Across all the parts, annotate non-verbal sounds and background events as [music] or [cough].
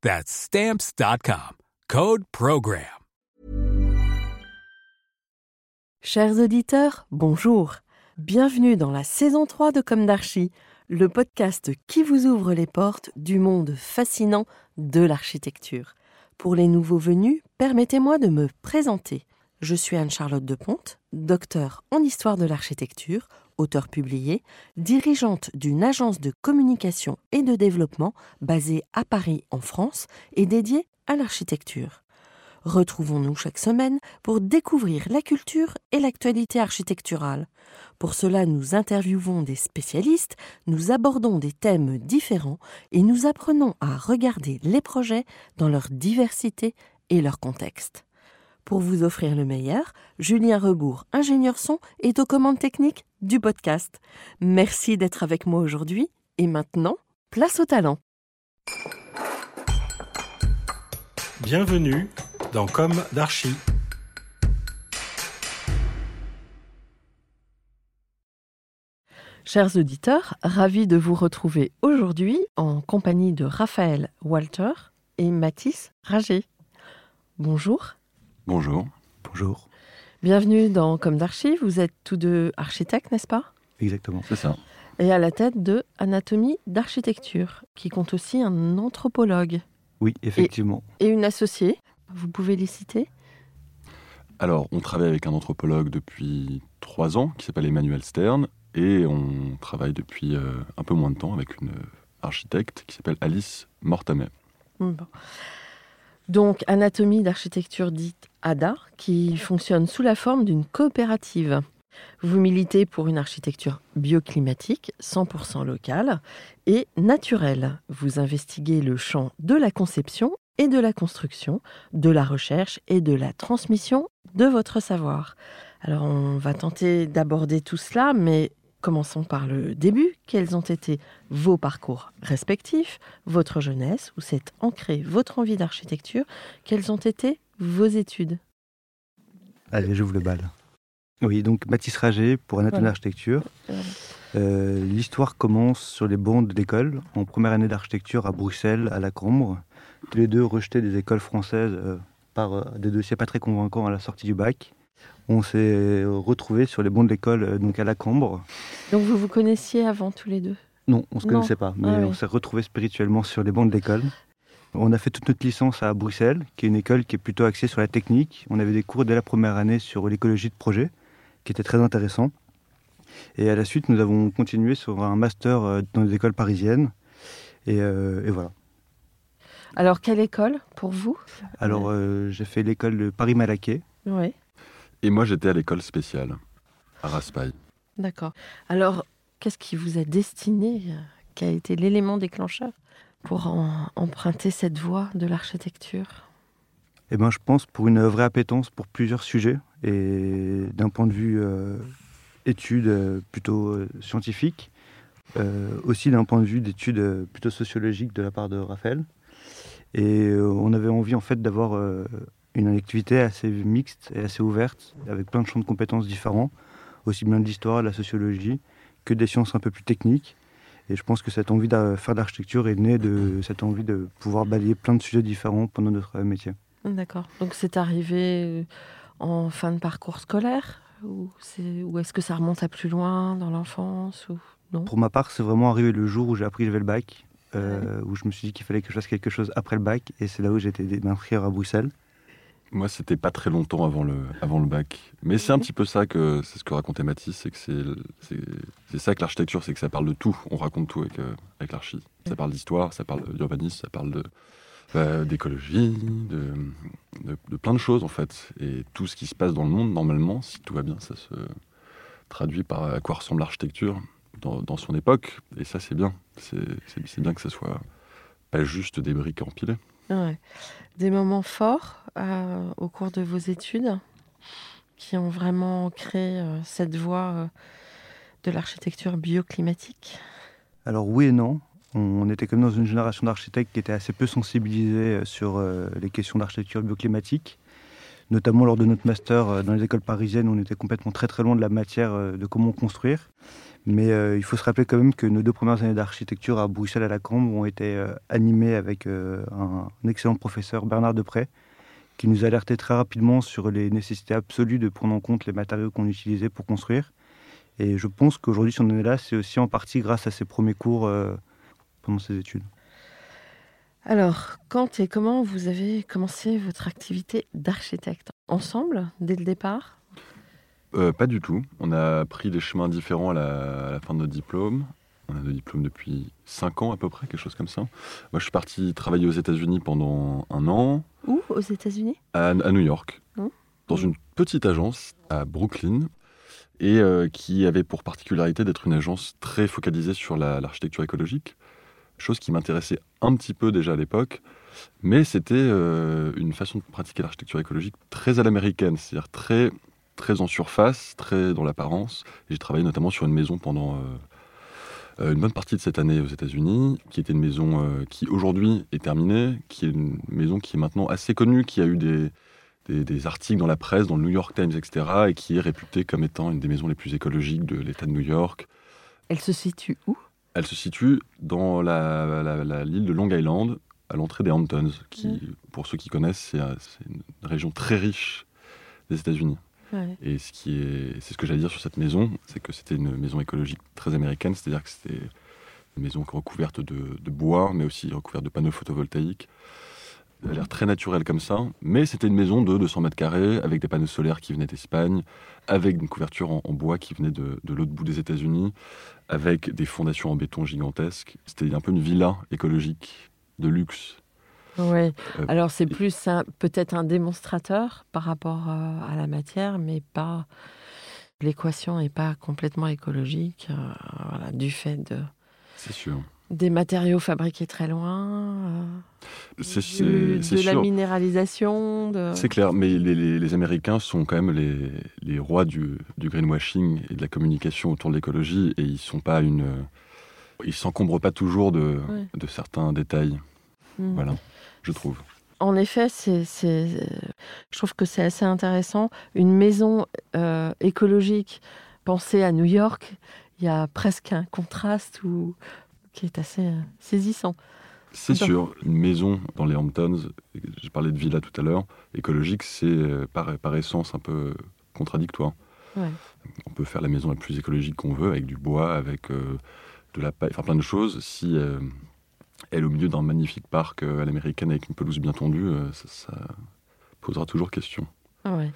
That's Stamps.com. Code PROGRAM. Chers auditeurs, bonjour. Bienvenue dans la saison 3 de Comme d'Archie, le podcast qui vous ouvre les portes du monde fascinant de l'architecture. Pour les nouveaux venus, permettez-moi de me présenter. Je suis Anne-Charlotte Deponte, docteur en histoire de l'architecture, auteur publié, dirigeante d'une agence de communication et de développement basée à Paris en France et dédiée à l'architecture. Retrouvons-nous chaque semaine pour découvrir la culture et l'actualité architecturale. Pour cela, nous interviewons des spécialistes, nous abordons des thèmes différents et nous apprenons à regarder les projets dans leur diversité et leur contexte. Pour vous offrir le meilleur, Julien Rebourg, ingénieur son, est aux commandes techniques du podcast. Merci d'être avec moi aujourd'hui et maintenant, place au talent. Bienvenue dans Comme d'Archie. Chers auditeurs, ravi de vous retrouver aujourd'hui en compagnie de Raphaël Walter et Mathis Rager. Bonjour. Bonjour. Bonjour. Bienvenue dans Comme d'Archie. Vous êtes tous deux architectes, n'est-ce pas? Exactement. C'est ça. Et à la tête de Anatomie d'architecture, qui compte aussi un anthropologue Oui, effectivement. et une associée. Vous pouvez les citer? Alors, on travaille avec un anthropologue depuis trois ans qui s'appelle Emmanuel Stern et on travaille depuis euh, un peu moins de temps avec une architecte qui s'appelle Alice Mortamet. Bon. Donc, Anatomie d'architecture dite ADA, qui fonctionne sous la forme d'une coopérative. Vous militez pour une architecture bioclimatique, 100% locale et naturelle. Vous investiguez le champ de la conception et de la construction, de la recherche et de la transmission de votre savoir. Alors, on va tenter d'aborder tout cela, mais commençons par le début. Quels ont été vos parcours respectifs, votre jeunesse, où s'est ancrée votre envie d'architecture? Quelles ont été vos études Allez, j'ouvre le bal. Oui, donc Mathis Rager pour Anatomie Voilà. d'architecture. Voilà. Euh, L'histoire commence sur les bancs de l'école, en première année d'architecture à Bruxelles, à la Cambre. Tous les deux rejetés des écoles françaises euh, par euh, des dossiers pas très convaincants à la sortie du bac. On s'est retrouvés sur les bancs de l'école, donc à la Cambre. Donc vous vous connaissiez avant tous les deux? Non, on se Non. connaissait pas, mais Ah oui. on s'est retrouvés spirituellement sur les bancs de l'école. On a fait toute notre licence à Bruxelles, qui est une école qui est plutôt axée sur la technique. On avait des cours dès la première année sur l'écologie de projet, qui était très intéressant. Et à la suite, nous avons continué sur un master euh, dans les écoles parisiennes. Et, euh, et voilà. Alors quelle école pour vous? Alors, euh, j'ai fait l'école de Paris-Malaquais. Oui, Et moi, j'étais à l'école spéciale à Raspail. d'accord. Alors qu'est-ce qui vous a destiné? Quel a été l'élément déclencheur? Pour emprunter cette voie de l'architecture? Eh ben, je pense pour une vraie appétence pour plusieurs sujets et d'un point de vue euh, études euh, plutôt euh, scientifiques, euh, aussi d'un point de vue d'études plutôt sociologiques de la part de Raphaël. Et on avait envie en fait d'avoir une activité assez mixte et assez ouverte, avec plein de champs de compétences différents, aussi bien de l'histoire, de la sociologie, que des sciences un peu plus techniques. Et je pense que cette envie de faire de l'architecture est née de cette envie de pouvoir balayer plein de sujets différents pendant notre métier. D'accord. Donc c'est arrivé euh, en fin de parcours scolaire ou, c'est- ou est-ce que ça remonte à plus loin dans l'enfance ou non? Pour ma part, c'est vraiment arrivé le jour où j'ai appris que j'avais le bac, euh, où je me suis dit qu'il fallait que je fasse quelque chose après le bac, et c'est là où j'ai été m'inscrire à Bruxelles. Moi, c'était pas très longtemps avant le, avant le bac. Mais c'est un petit peu ça que c'est ce que racontait Mathis, c'est que c'est, ça que l'architecture, c'est que ça parle de tout. On raconte tout avec, euh, avec l'archi. Ça parle d'histoire, ça parle d'urbanisme, ça parle de, euh, d'écologie, de, de, de plein de choses en fait. Et tout ce qui se passe dans le monde, normalement, si tout va bien, ça se traduit par à quoi ressemble l'architecture dans, dans son époque. Et ça, c'est bien. C'est bien que ça soit pas juste des briques empilées. Des moments forts euh, au cours de vos études qui ont vraiment créé euh, cette voie euh, de l'architecture bioclimatique? Alors oui et non. On était comme dans une génération d'architectes qui était assez peu sensibilisés sur les questions d'architecture bioclimatique. Notamment lors de notre master dans les écoles parisiennes, on était complètement très très loin de la matière de comment construire. Mais euh, il faut se rappeler quand même que nos deux premières années d'architecture à Bruxelles à la Cambre ont été euh, animées avec euh, un, un, excellent professeur, Bernard Depré, qui nous alertait très rapidement sur les nécessités absolues de prendre en compte les matériaux qu'on utilisait pour construire. Et je pense qu'aujourd'hui, si on est là, c'est aussi en partie grâce à ces premiers cours pendant ces études. Alors, quand et comment vous avez commencé votre activité d'architecte? Ensemble, dès le départ? Euh, pas du tout. On a pris des chemins différents à la, à la, fin de notre diplôme. On a le diplôme depuis 5 ans à peu près, quelque chose comme ça. Moi, je suis parti travailler aux États-Unis pendant un an. Où? Aux États-Unis? À, à, New York, mmh. dans une petite agence à Brooklyn, et euh, qui avait pour particularité d'être une agence très focalisée sur l'architecture la, écologique, chose qui m'intéressait un petit peu déjà à l'époque. Mais c'était euh, une façon de pratiquer l'architecture écologique très à l'américaine, c'est-à-dire très très en surface, très dans l'apparence. J'ai travaillé notamment sur une maison pendant euh, euh, une bonne partie de cette année aux États-Unis, qui était une maison qui aujourd'hui est terminée, qui est une maison qui est maintenant assez connue, qui a eu des, des, articles dans la presse, dans le New York Times, etc., et qui est réputée comme étant une des maisons les plus écologiques de l'État de New York. Elle se situe où? Elle se situe dans la, la, la, l'île de Long Island, à l'entrée des Hamptons, qui, mmh. pour ceux qui connaissent, c'est, c'est une région très riche des États-Unis. Ouais. Et ce qui est, c'est ce que j'allais dire sur cette maison, c'est que c'était une maison écologique très américaine, c'est-à-dire que c'était une maison recouverte de, de, bois, mais aussi recouverte de panneaux photovoltaïques. Elle a l'air très naturelle comme ça, mais c'était une maison de 200 mètres carrés avec des panneaux solaires qui venaient d'Espagne, avec une couverture en, en bois qui venait de, de l'autre bout des États-Unis, avec des fondations en béton gigantesques. C'était un peu une villa écologique de luxe oui, euh, alors c'est plus peut-être un démonstrateur par rapport euh, à la matière, mais pas. L'équation n'est pas complètement écologique, euh, voilà, du fait de. C'est sûr. Des matériaux fabriqués très loin. Euh, c'est, de la minéralisation. De... C'est clair, mais les, les, les, Américains sont quand même les, les rois du, du, greenwashing et de la communication autour de l'écologie, et ils sont pas une. Ils s'encombrent pas toujours de, ouais. de certains détails. Mm. Voilà je trouve. En effet, c'est, je trouve que c'est assez intéressant. Une maison euh, écologique pensée à New York, il y a presque un contraste où, qui est assez euh, saisissant. C'est sûr, une maison dans les Hamptons, j'ai parlé de villa tout à l'heure, écologique, c'est euh, par, par, essence un peu contradictoire. Ouais. On peut faire la maison la plus écologique qu'on veut, avec du bois, avec euh, de la paille, enfin plein de choses. Si euh, elle au milieu d'un magnifique parc euh, à l'américaine avec une pelouse bien tendue, ça, ça, posera toujours question. Ouais.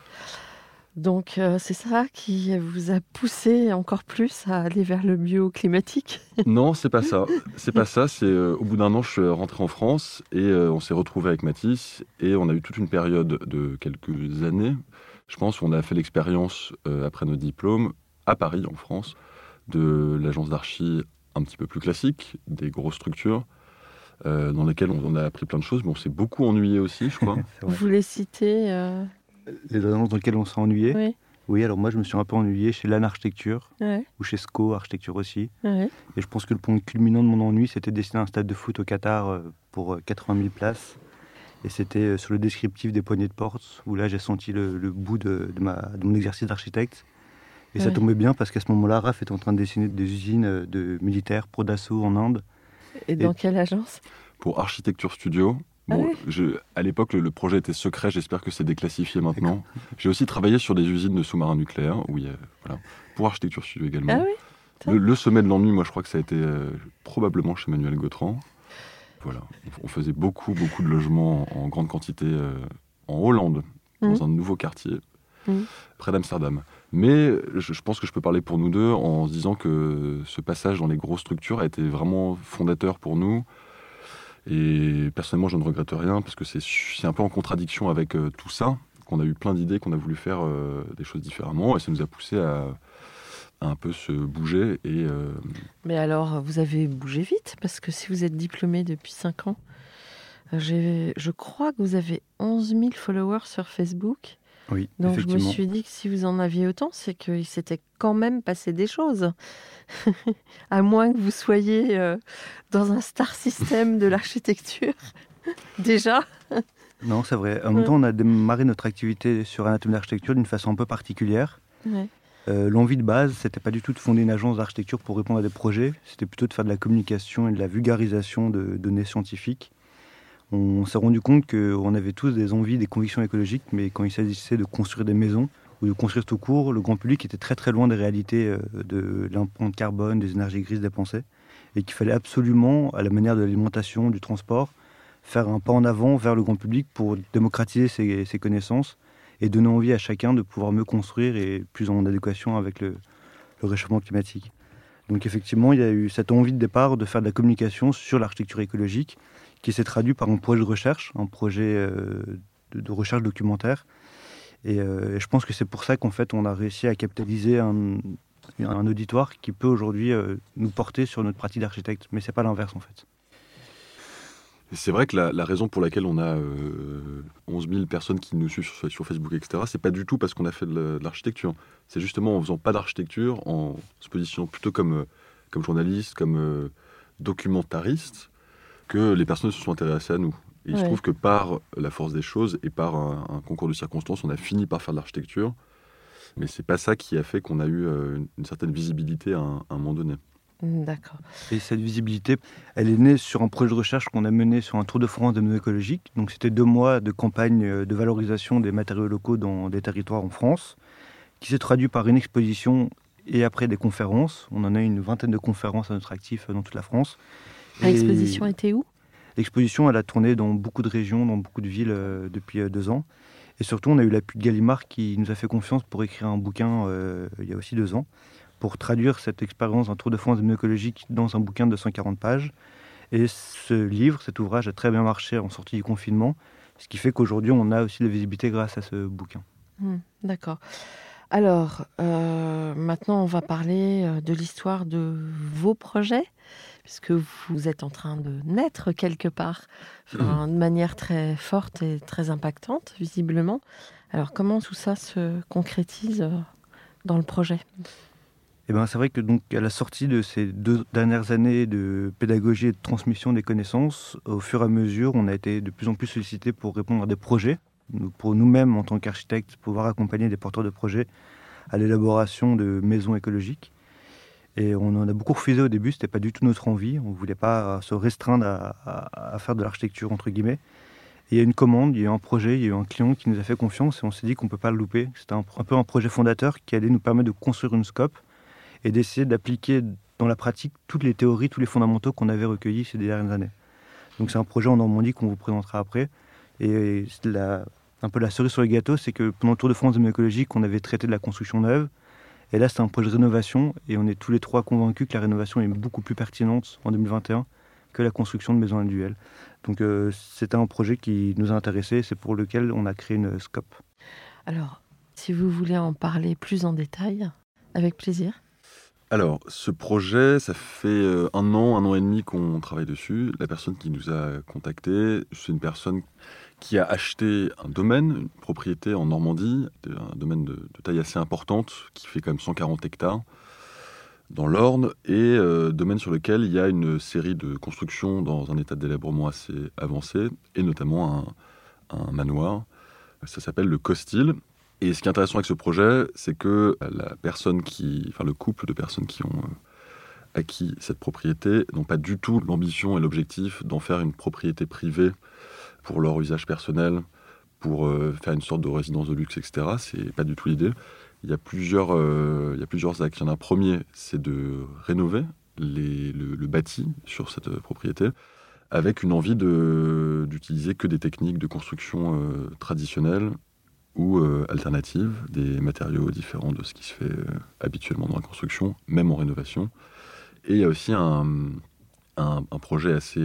Donc euh, c'est ça qui vous a poussé encore plus à aller vers le bioclimatique [laughs] Non, c'est pas ça. C'est pas ça. C'est euh, au bout d'un an, je suis rentré en France et euh, on s'est retrouvé avec Mathis et on a eu toute une période de quelques années, je pense, où on a fait l'expérience euh, après nos diplômes à Paris, en France, de l'agence d'archi un petit peu plus classique, des grosses structures euh, dans lesquelles on, on, a appris plein de choses, mais on s'est beaucoup ennuyé aussi, je crois. [laughs] Vous voulez citer euh... Les agences dans lesquelles on s'est ennuyé oui. oui, alors moi je me suis un peu ennuyé chez LAN Architecture, ouais. ou chez SCO Architecture aussi. Ouais. Et je pense que le point culminant de mon ennui, c'était de dessiner un stade de foot au Qatar euh, pour 80 000 places. Et c'était euh, sur le descriptif des poignées de porte, où là j'ai senti le, le bout de, de, ma, de, mon exercice d'architecte. Et ouais. ça tombait bien parce qu'à ce moment-là, Raph était en train de dessiner des usines euh, de militaires pro d'assaut en Inde. Et dans Et quelle agence? Pour Architecture Studio. Bon, ah je, à l'époque, le, le, projet était secret. J'espère que c'est déclassifié maintenant. J'ai aussi travaillé sur des usines de sous-marins nucléaires, où il y a, voilà, pour Architecture Studio également. Ah oui le, le, sommet de l'ennui, moi, je crois que ça a été euh, probablement chez Manuel Gautran. Voilà, on, on, faisait beaucoup, beaucoup de logements en, en grande quantité euh, en Hollande, dans un nouveau quartier, Mhm. près d'Amsterdam. Mais je, je pense que je peux parler pour nous deux en se disant que ce passage dans les grosses structures a été vraiment fondateur pour nous. Et personnellement, je ne regrette rien parce que c'est un peu en contradiction avec euh, tout ça qu'on a eu plein d'idées, qu'on a voulu faire euh, des choses différemment et ça nous a poussé à, un peu se bouger et euh, Mais alors, vous avez bougé vite parce que si vous êtes diplômé depuis 5 ans, je crois que vous avez 11 000 followers sur Facebook. Oui, Donc je me suis dit que si vous en aviez autant, c'est qu'il s'était quand même passé des choses. [laughs] à moins que vous soyez euh, dans un star system de [laughs] l'architecture. [laughs] Déjà Non, c'est vrai. En même temps, on a démarré notre activité sur Anatomie d'architecture d'une façon un peu particulière. Ouais. Euh, L'envie de base, c'était pas du tout de fonder une agence d'architecture pour répondre à des projets, c'était plutôt de faire de la communication et de la vulgarisation de données scientifiques. On s'est rendu compte qu'on avait tous des envies, des convictions écologiques, mais quand il s'agissait de construire des maisons ou de construire tout court, le grand public était très très loin des réalités euh, de l'empreinte carbone, des énergies grises dépensées, et qu'il fallait absolument, à la manière de l'alimentation, du transport, faire un pas en avant vers le grand public pour démocratiser ses, connaissances et donner envie à chacun de pouvoir mieux construire et plus en adéquation avec le réchauffement climatique. Donc effectivement, il y a eu cette envie de départ de faire de la communication sur l'architecture écologique qui s'est traduit par un projet de recherche, un projet euh, de, recherche documentaire. Et, euh, et je pense que c'est pour ça qu'en fait, on a réussi à capitaliser un, auditoire qui peut aujourd'hui euh, nous porter sur notre pratique d'architecte. Mais c'est pas l'inverse en fait. C'est vrai que la, raison pour laquelle on a euh, 11 000 personnes qui nous suivent sur, sur Facebook, etc., c'est pas du tout parce qu'on a fait de la- de l'architecture. C'est justement en faisant pas d'architecture, en se positionnant plutôt comme, comme journaliste, comme documentariste, que les personnes se sont intéressées à nous. Et il se trouve que par la force des choses et par un, un concours de circonstances, on a fini par faire de l'architecture. Mais c'est pas ça qui a fait qu'on a eu euh, une, une certaine visibilité à un, à un moment donné. D'accord. Et cette visibilité, elle est née sur un projet de recherche qu'on a mené sur un tour de France de maisons écologiques. Donc c'était deux mois de campagne euh, de valorisation des matériaux locaux dans des territoires en France, qui s'est traduit par une exposition et après des conférences. On en a eu une vingtaine de conférences à notre actif euh, dans toute la France. L'exposition était où? L'exposition, elle a tourné dans beaucoup de régions, dans beaucoup de villes euh, depuis euh, deux ans. Et surtout, on a eu l'appui de Gallimard qui nous a fait confiance pour écrire un bouquin euh, il y a aussi deux ans, pour traduire cette expérience d'un tour de France écologique dans un bouquin de 140 pages. Et ce livre, cet ouvrage a très bien marché en sortie du confinement, ce qui fait qu'aujourd'hui, on a aussi de la visibilité grâce à ce bouquin. Hmm, D'accord. Alors, euh, maintenant, on va parler de l'histoire de vos projets, puisque vous êtes en train de naître quelque part, enfin, de manière très forte et très impactante, visiblement? Alors, comment tout ça se concrétise euh, dans le projet? Eh ben, c'est vrai que donc à la sortie de ces deux dernières années de pédagogie et de transmission des connaissances, au fur et à mesure, on a été de plus en plus sollicité pour répondre à des projets, pour nous-mêmes en tant qu'architectes, pouvoir accompagner des porteurs de projets à l'élaboration de maisons écologiques. Et on en a beaucoup refusé au début, c'était pas du tout notre envie. On voulait pas se restreindre à, faire de l'architecture entre guillemets. Et il y a une commande, il y a un projet, il y a un client qui nous a fait confiance et on s'est dit qu'on peut pas le louper. C'était un, peu un projet fondateur qui allait nous permettre de construire une scope et d'essayer d'appliquer dans la pratique toutes les théories, tous les fondamentaux qu'on avait recueillis ces dernières années. Donc c'est un projet en Normandie qu'on vous présentera après. Et un peu la cerise sur le gâteau, c'est que pendant le Tour de France de on avait traité de la construction neuve. Et là, c'est un projet de rénovation. Et on est tous les trois convaincus que la rénovation est beaucoup plus pertinente en 2021 que la construction de maisons individuelles. Donc euh, c'était un projet qui nous a intéressés. C'est pour lequel on a créé une scope. Alors, si vous voulez en parler plus en détail, avec plaisir. Alors, ce projet, ça fait euh, un an, un an et demi qu'on travaille dessus. La personne qui nous a contactés, c'est une personne qui a acheté un domaine, une propriété en Normandie, un domaine de, taille assez importante, qui fait quand même 140 hectares, dans l'Orne, et euh, domaine sur lequel il y a une série de constructions dans un état de délabrement assez avancé, et notamment un, un manoir. Ça s'appelle le Costil. Et ce qui est intéressant avec ce projet, c'est que la personne qui, enfin le couple de personnes qui ont euh, acquis cette propriété n'ont pas du tout l'ambition et l'objectif d'en faire une propriété privée pour leur usage personnel, pour euh, faire une sorte de résidence de luxe, etc. C'est pas du tout l'idée. Il y a plusieurs, euh, il y a plusieurs axes. Il y en a un premier, c'est de rénover le, bâti sur cette euh, propriété, avec une envie d'utiliser que des techniques de construction euh, traditionnelles ou alternatives, des matériaux différents de ce qui se fait habituellement dans la construction, même en rénovation. Et il y a aussi un, un, projet assez,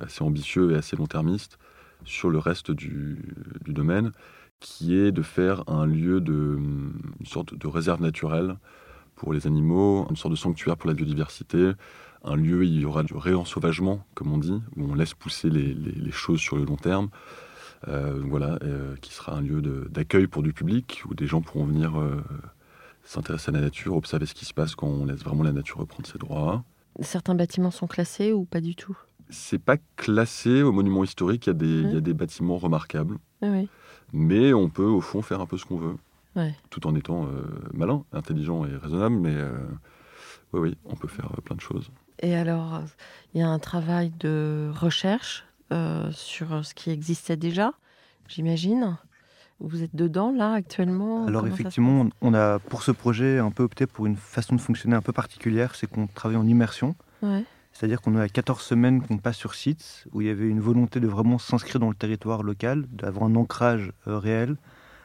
assez ambitieux et assez long-termiste sur le reste du, du, domaine, qui est de faire un lieu de une sorte de réserve naturelle pour les animaux, une sorte de sanctuaire pour la biodiversité, un lieu où il y aura du réensauvagement, comme on dit, où on laisse pousser les, les, choses sur le long terme, euh, voilà, euh, qui sera un lieu d'accueil pour du public où des gens pourront venir euh, s'intéresser à la nature, observer ce qui se passe quand on laisse vraiment la nature reprendre ses droits. Certains bâtiments sont classés ou pas du tout? C'est pas classé au monument historique. Il y a des, il y a des bâtiments remarquables, Ah oui. mais on peut au fond faire un peu ce qu'on veut, Ouais. tout en étant euh, malin, intelligent et raisonnable. Mais euh, oui, oui, on peut faire euh, plein de choses. Et alors, il y a un travail de recherche euh, sur ce qui existait déjà, j'imagine. Vous êtes dedans là actuellement? Alors Comment effectivement, on a pour ce projet un peu opté pour une façon de fonctionner un peu particulière, c'est qu'on travaille en immersion. Ouais. C'est-à-dire qu'on a 14 semaines qu'on passe sur site, où il y avait une volonté de vraiment s'inscrire dans le territoire local, d'avoir un ancrage euh, réel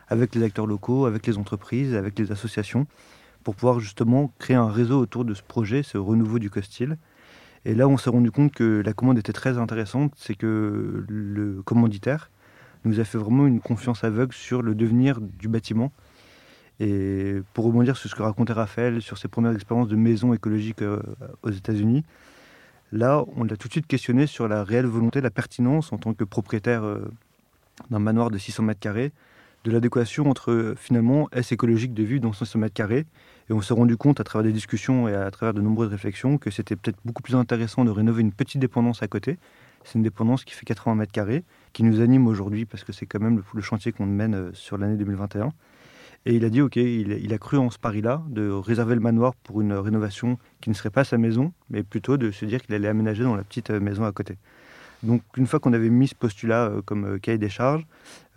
avec les acteurs locaux, avec les entreprises, avec les associations, pour pouvoir justement créer un réseau autour de ce projet, ce renouveau du Costil. Et là, on s'est rendu compte que la commande était très intéressante, c'est que le commanditaire nous a fait vraiment une confiance aveugle sur le devenir du bâtiment. Et pour rebondir sur ce que racontait Raphaël, sur ses premières expériences de maison écologique euh, aux États-Unis, Là, on l'a tout de suite questionné sur la réelle volonté, la pertinence en tant que propriétaire euh, d'un manoir de 600 mètres carrés, de l'adéquation entre euh, finalement est-ce écologique de vivre dans 600 mètres carrés. Et on s'est rendu compte à travers des discussions et à travers de nombreuses réflexions que c'était peut-être beaucoup plus intéressant de rénover une petite dépendance à côté. C'est une dépendance qui fait 80 mètres carrés, qui nous anime aujourd'hui parce que c'est quand même le, le chantier qu'on mène euh, sur l'année 2021. Et il a dit, OK, il, a cru en ce pari-là, de réserver le manoir pour une rénovation qui ne serait pas sa maison, mais plutôt de se dire qu'il allait aménager dans la petite euh, maison à côté. Donc une fois qu'on avait mis ce postulat euh, comme euh, cahier des charges,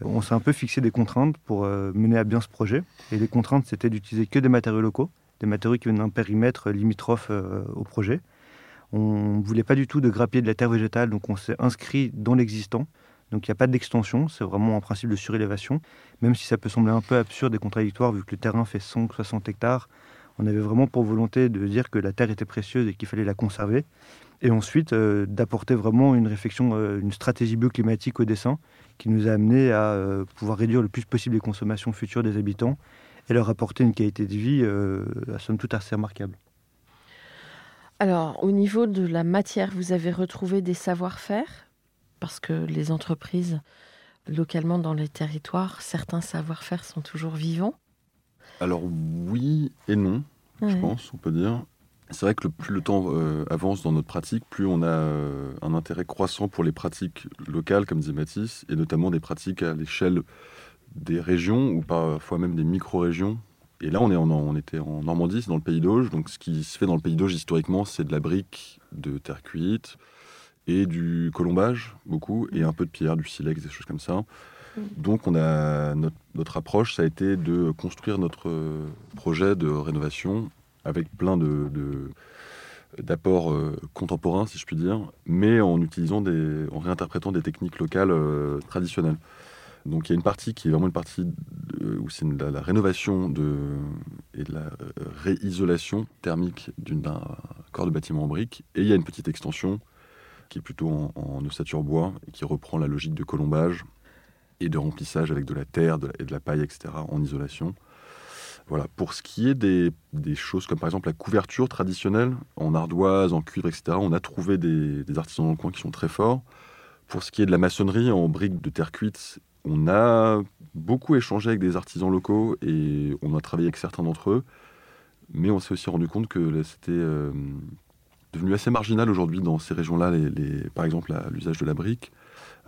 on s'est un peu fixé des contraintes pour mener à bien ce projet. Et les contraintes, c'était d'utiliser que des matériaux locaux, des matériaux qui viennent d'un périmètre limitrophe au projet. On ne voulait pas du tout de grappier de la terre végétale, donc on s'est inscrit dans l'existant. Donc il n'y a pas d'extension, c'est vraiment un principe de surélévation. Même si ça peut sembler un peu absurde et contradictoire vu que le terrain fait 160 hectares, on avait vraiment pour volonté de dire que la terre était précieuse et qu'il fallait la conserver. Et ensuite euh, d'apporter vraiment une réflexion, euh, une stratégie bioclimatique au dessin qui nous a amené à euh, pouvoir réduire le plus possible les consommations futures des habitants et leur apporter une qualité de vie à somme toute assez remarquable. Alors, au niveau de la matière, vous avez retrouvé des savoir-faire? Parce que les entreprises, localement dans les territoires, certains savoir-faire sont toujours vivants. Alors oui et non, je pense, on peut dire. C'est vrai que le, plus le temps euh, avance dans notre pratique, plus on a euh, un intérêt croissant pour les pratiques locales, comme disait Mathis, et notamment des pratiques à l'échelle des régions ou parfois même des micro-régions. Et là, on, est en, on était en Normandie, c'est dans le pays d'Auge. Donc, ce qui se fait dans le pays d'Auge historiquement, c'est de la brique de terre cuite et du colombage, beaucoup, et un peu de pierre, du silex, des choses comme ça. Donc, on a notre, notre approche, ça a été de construire notre projet de rénovation avec plein de, d'apports euh, contemporains, si je puis dire, mais en utilisant des, en réinterprétant des techniques locales euh, traditionnelles. Donc il y a une partie qui est vraiment une partie de- où c'est la, la rénovation de, et de la euh, réisolation thermique d'une- d'un corps de bâtiment en briques, et il y a une petite extension qui est plutôt en, ossature bois et qui reprend la logique de colombage et de remplissage avec de la terre et de la paille, etc., en isolation. Voilà. Pour ce qui est des, choses comme par exemple la couverture traditionnelle, en ardoise, en cuivre, etc., on a trouvé des, artisans dans le coin qui sont très forts. Pour ce qui est de la maçonnerie en briques de terre cuite, on a beaucoup échangé avec des artisans locaux et on a travaillé avec certains d'entre eux. Mais on s'est aussi rendu compte que c'était euh, devenu assez marginal aujourd'hui dans ces régions-là, les, les- par exemple l'usage de la brique.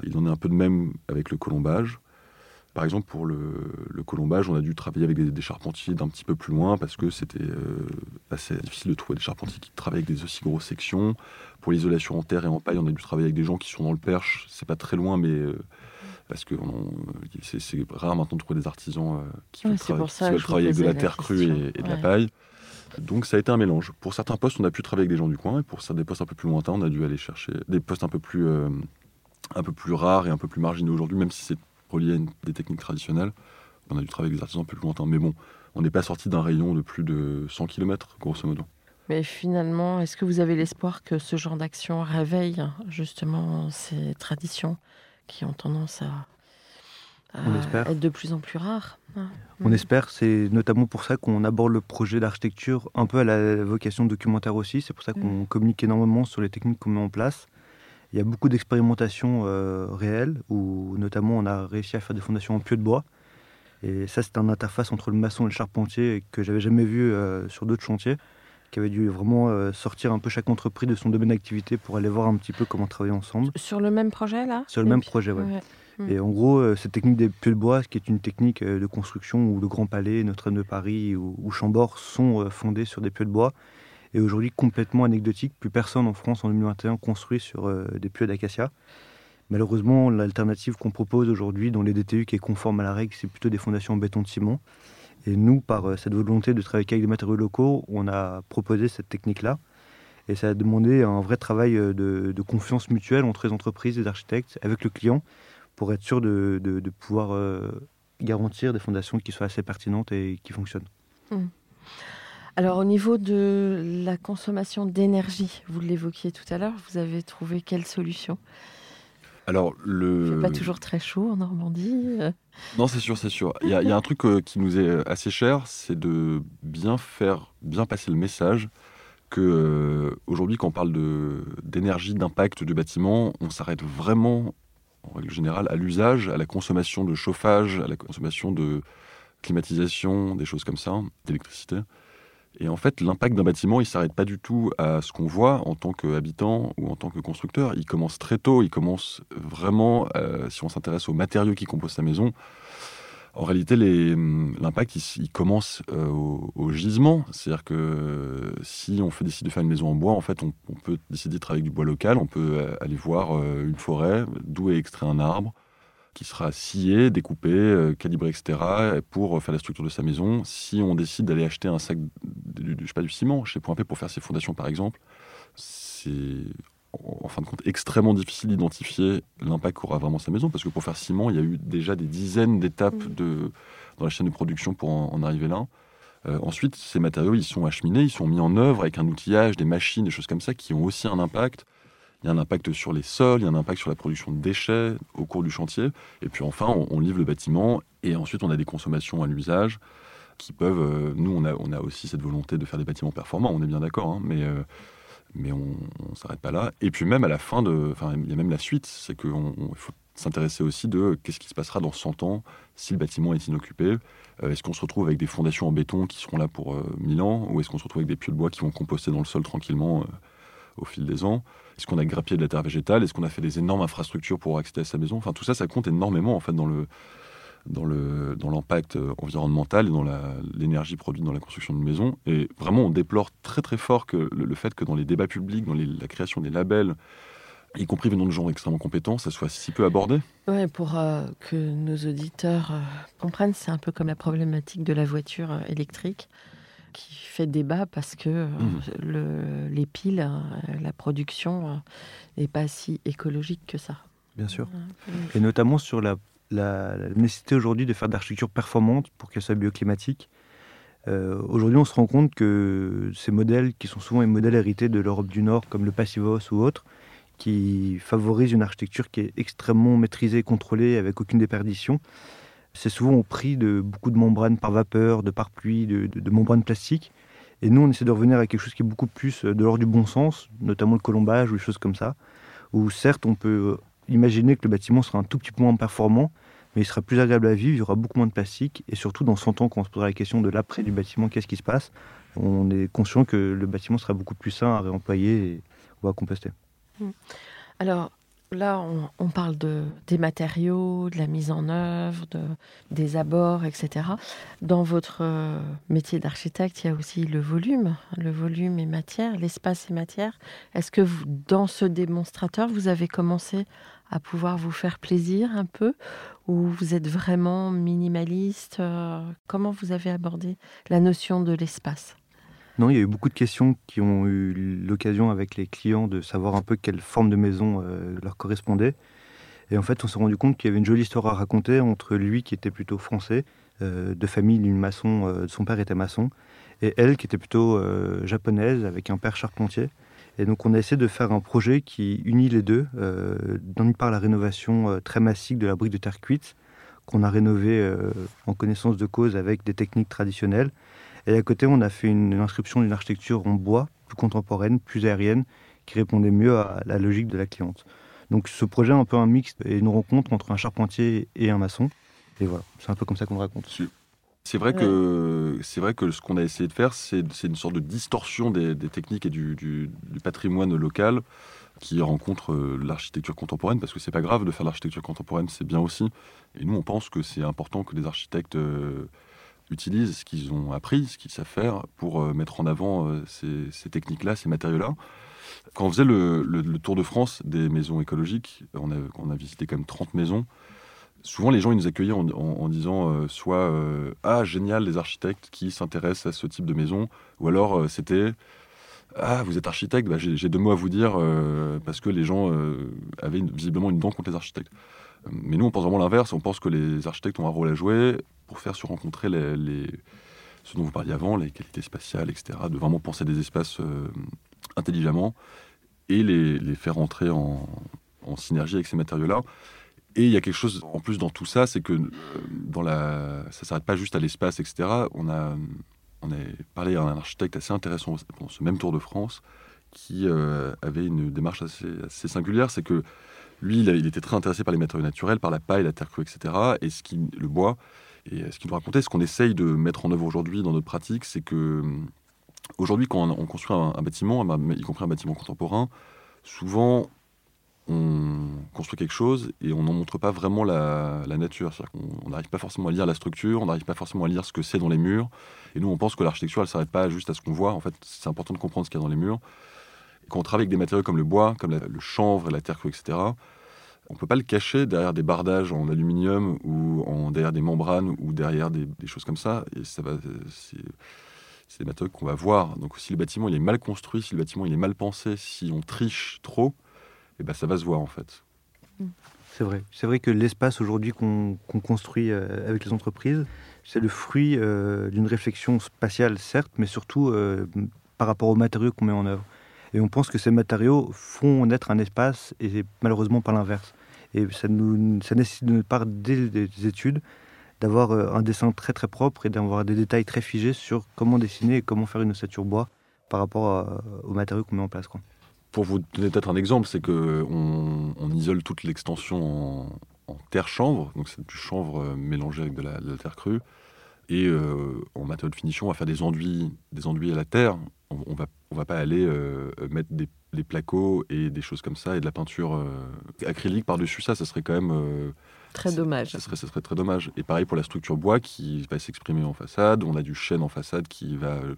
Il en est un peu de même avec le colombage. Par exemple, pour le, le colombage, on a dû travailler avec des, des charpentiers d'un petit peu plus loin parce que c'était euh, assez difficile de trouver des charpentiers qui travaillent avec des aussi grosses sections. Pour l'isolation en terre et en paille, on a dû travailler avec des gens qui sont dans le Perche. C'est pas très loin, mais euh, parce que c'est rare maintenant de trouver des artisans euh, qui Ouais, veulent, qui veulent travailler avec de la la terre crue et, et de la paille. Donc ça a été un mélange. Pour certains postes, on a pu travailler avec des gens du coin, et pour des postes un peu plus lointains, on a dû aller chercher des postes un peu plus, euh, un peu plus rares et un peu plus marginaux aujourd'hui, même si c'est relié à des techniques traditionnelles. On a dû travailler avec des artisans plus lointains. Mais bon, on n'est pas sorti d'un rayon de plus de 100 km, grosso modo. Mais finalement, est-ce que vous avez l'espoir que ce genre d'action réveille justement ces traditions qui ont tendance à, être de plus en plus rares On espère, c'est notamment pour ça qu'on aborde le projet d'architecture un peu à la vocation documentaire aussi, c'est pour ça qu'on mm. communique énormément sur les techniques qu'on met en place. Il y a beaucoup d'expérimentations euh, réelles, où notamment on a réussi à faire des fondations en pieux de bois. Et ça, c'est un interface entre le maçon et le charpentier que j'avais jamais vu euh, sur d'autres chantiers qui avait dû vraiment euh, sortir un peu chaque entreprise de son domaine d'activité pour aller voir un petit peu comment travailler ensemble. Sur le même projet là? Sur le même projet, oui. Hmm. Et en gros, euh, cette technique des pieux de bois, qui est une technique euh, de construction où le Grand Palais, Notre-Dame de Paris ou, Chambord sont fondés sur des pieux de bois, et aujourd'hui complètement anecdotique. Plus personne en France en 2021 construit sur des pieux d'acacia. Malheureusement, l'alternative qu'on propose aujourd'hui dans les DTU qui est conforme à la règle, c'est plutôt des fondations en béton de ciment. Et nous, par euh, cette volonté de travailler avec des matériaux locaux, on a proposé cette technique-là. Et ça a demandé un vrai travail euh, de, confiance mutuelle entre les entreprises les architectes avec le client pour être sûr de, pouvoir euh, garantir des fondations qui soient assez pertinentes et qui fonctionnent. Mmh. Alors au niveau de la consommation d'énergie, vous l'évoquiez tout à l'heure, vous avez trouvé quelle solution? Alors, le. pas toujours très chaud en Normandie. Euh. [laughs] Non, c'est sûr, c'est sûr. Il y, a un truc euh, qui nous est euh, assez cher, c'est de bien faire, bien passer le message que aujourd'hui, quand on parle d'énergie, d'impact du bâtiment, on s'arrête vraiment, en règle générale, à l'usage, à la consommation de chauffage, à la consommation de climatisation, des choses comme ça, d'électricité. Et en fait, l'impact d'un bâtiment, il ne s'arrête pas du tout à ce qu'on voit en tant qu'habitant ou en tant que constructeur. Il commence très tôt, il commence vraiment, euh, si on s'intéresse aux matériaux qui composent sa maison, en réalité, l'impact, il, commence euh, au, gisement. C'est-à-dire que si on fait, décide de faire une maison en bois, en fait, on, peut décider de travailler avec du bois local, on peut euh, aller voir une forêt, d'où est extrait un arbre, qui sera scié, découpé, euh, calibré, etc., pour faire la structure de sa maison. Si on décide d'aller acheter un sac, de, je sais pas, du ciment chez Point pour faire ses fondations, par exemple, c'est en fin de compte extrêmement difficile d'identifier l'impact qu'aura vraiment sa maison, parce que pour faire ciment, il y a eu déjà des dizaines d'étapes mmh. de, dans la chaîne de production pour en, arriver là. Euh, ensuite, ces matériaux, ils sont acheminés, ils sont mis en œuvre avec un outillage, des machines, des choses comme ça, qui ont aussi un impact il y a un impact sur les sols, il y a un impact sur la production de déchets au cours du chantier. Et puis enfin, on, livre le bâtiment et ensuite on a des consommations à l'usage qui peuvent. Euh, nous, on a, on a aussi cette volonté de faire des bâtiments performants, on est bien d'accord, hein, mais, euh, mais on ne s'arrête pas là. Et puis même à la fin de. Enfin, il y a même la suite, c'est qu'il faut s'intéresser aussi de qu'est-ce qui se passera dans 100 ans si le bâtiment est inoccupé. Euh, est-ce qu'on se retrouve avec des fondations en béton qui seront là pour 1000 ans ou est-ce qu'on se retrouve avec des pieux de bois qui vont composter dans le sol tranquillement au fil des ans? Est-ce qu'on a grappillé de la terre végétale? Est-ce qu'on a fait des énormes infrastructures pour accéder à sa maison? Enfin, tout ça, ça compte énormément en fait dans le dans le dans l'impact euh, environnemental et dans l'énergie produite dans la construction d'une maison. Et vraiment, on déplore très très fort que le, fait que dans les débats publics, dans la création des labels, y compris venant de gens extrêmement compétents, ça soit si peu abordé Oui, pour euh, que nos auditeurs euh, comprennent, c'est un peu comme la problématique de la voiture électrique qui fait débat parce que euh, mmh. les piles, euh, la production n'est euh, pas si écologique que ça. Bien sûr. Et notamment sur la, nécessité aujourd'hui de faire d'architecture performante pour qu'elle soit bioclimatique. aujourd'hui, on se rend compte que ces modèles, qui sont souvent les modèles hérités de l'Europe du Nord, comme le Passivos ou autres, qui favorisent une architecture qui est extrêmement maîtrisée contrôlée avec aucune déperdition, c'est souvent au prix de beaucoup de membranes par vapeur, de par pluie, de, membranes plastiques. Et nous, on essaie de revenir à quelque chose qui est beaucoup plus euh, de l'ordre du bon sens, notamment le colombage ou des choses comme ça, où certes, on peut euh, imaginer que le bâtiment sera un tout petit peu moins performant, mais il sera plus agréable à vivre, il y aura beaucoup moins de plastique, et surtout dans 100 ans, quand on se posera la question de l'après du bâtiment, qu'est-ce qui se passe, on est conscient que le bâtiment sera beaucoup plus sain à réemployer ou à composter. Mmh. Alors, Là, on, parle de, des matériaux, de la mise en œuvre, de, des abords, etc. Dans votre euh, métier d'architecte, il y a aussi le volume, le volume et matière, l'espace et matière. Est-ce que dans ce démonstrateur, vous avez commencé à pouvoir vous faire plaisir un peu ou vous êtes vraiment minimaliste euh, Comment vous avez abordé la notion de l'espace? Non, il y a eu beaucoup de questions qui ont eu l'occasion avec les clients de savoir un peu quelle forme de maison euh, leur correspondait. Et en fait, on s'est rendu compte qu'il y avait une jolie histoire à raconter entre lui qui était plutôt français, de famille d'une maçon. son père était maçon. Et elle, qui était plutôt japonaise, avec un père charpentier. Et donc, on a essayé de faire un projet qui unit les deux. D'une part, la rénovation très massive de la brique de terre cuite, qu'on a rénové en connaissance de cause avec des techniques traditionnelles. Et à côté, on a fait une, inscription d'une architecture en bois, plus contemporaine, plus aérienne, qui répondait mieux à la logique de la cliente. Donc ce projet est un peu un mix et une rencontre entre un charpentier et un maçon. Et voilà, c'est un peu comme ça qu'on raconte. C'est vrai, que, c'est vrai que ce qu'on a essayé de faire, c'est, une sorte de distorsion des, techniques et du, patrimoine local qui rencontre euh, l'architecture contemporaine, parce que c'est pas grave de faire l'architecture contemporaine, c'est bien aussi. Et nous, on pense que c'est important que des architectes euh, utilisent ce qu'ils ont appris, ce qu'ils savent faire, pour euh, mettre en avant ces techniques-là, ces matériaux-là. Quand on faisait le, tour de France des maisons écologiques, on a, visité quand même 30 maisons. Souvent, les gens ils nous accueillaient en, disant euh, soit euh, Ah, génial, les architectes qui s'intéressent à ce type de maison, ou alors euh, c'était Ah, vous êtes architecte, bah, j'ai deux mots à vous dire, parce que les gens avaient visiblement une dent contre les architectes. Mais nous, on pense vraiment l'inverse. On pense que les architectes ont un rôle à jouer pour faire se rencontrer les, ce dont vous parliez avant, les qualités spatiales, etc., de vraiment penser des espaces intelligemment et les, faire entrer en, synergie avec ces matériaux-là. Et il y a quelque chose en plus dans tout ça, c'est que euh, dans la, ça ne s'arrête pas juste à l'espace, etc. On a, on a parlé à un architecte assez intéressant pendant ce même Tour de France qui euh, avait une démarche assez, singulière, c'est que lui, il, était très intéressé par les matériaux naturels, par la paille, la terre crue, etc. Et ce qui, le bois. Et ce qu'il nous racontait, ce qu'on essaye de mettre en œuvre aujourd'hui dans notre pratique, c'est que Aujourd'hui, quand on construit un, bâtiment, y compris un bâtiment contemporain, souvent on construit quelque chose et on n'en montre pas vraiment la, nature. On n'arrive pas forcément à lire la structure, on n'arrive pas forcément à lire ce que c'est dans les murs. Et nous, on pense que l'architecture, elle ne s'arrête pas juste à ce qu'on voit. En fait, c'est important de comprendre ce qu'il y a dans les murs. quand on travaille avec des matériaux comme le bois, comme le chanvre, la terre crue, etc., on ne peut pas le cacher derrière des bardages en aluminium ou en, derrière des membranes ou derrière des, choses comme ça. Et ça va, c'est des matériaux qu'on va voir. Donc si le bâtiment il est mal construit, si le bâtiment il est mal pensé, si on triche trop, eh ben, ça va se voir en fait. C'est vrai. C'est vrai que l'espace aujourd'hui qu'on construit euh, avec les entreprises, c'est le fruit euh, d'une réflexion spatiale, certes, mais surtout euh, par rapport aux matériaux qu'on met en œuvre. Et on pense que ces matériaux font naître un espace et malheureusement pas l'inverse. Et ça, nous, ça nécessite de notre part des études d'avoir un dessin très très propre et d'avoir des détails très figés sur comment dessiner et comment faire une ossature bois par rapport aux matériaux qu'on met en place. Quoi. Pour vous donner peut-être un exemple, c'est qu'on on isole toute l'extension en, terre chanvre, donc c'est du chanvre euh, mélangé avec de la, terre crue. Et euh, en matériaux de finition, on va faire des enduits, des enduits à la terre. On, ne va, on va pas aller mettre des, des, placos et des choses comme ça et de la peinture acrylique par-dessus ça. Ça serait quand même Très dommage. Ça serait, ça serait très dommage. Et pareil pour la structure bois qui va s'exprimer en façade. On a du chêne en façade qui va euh,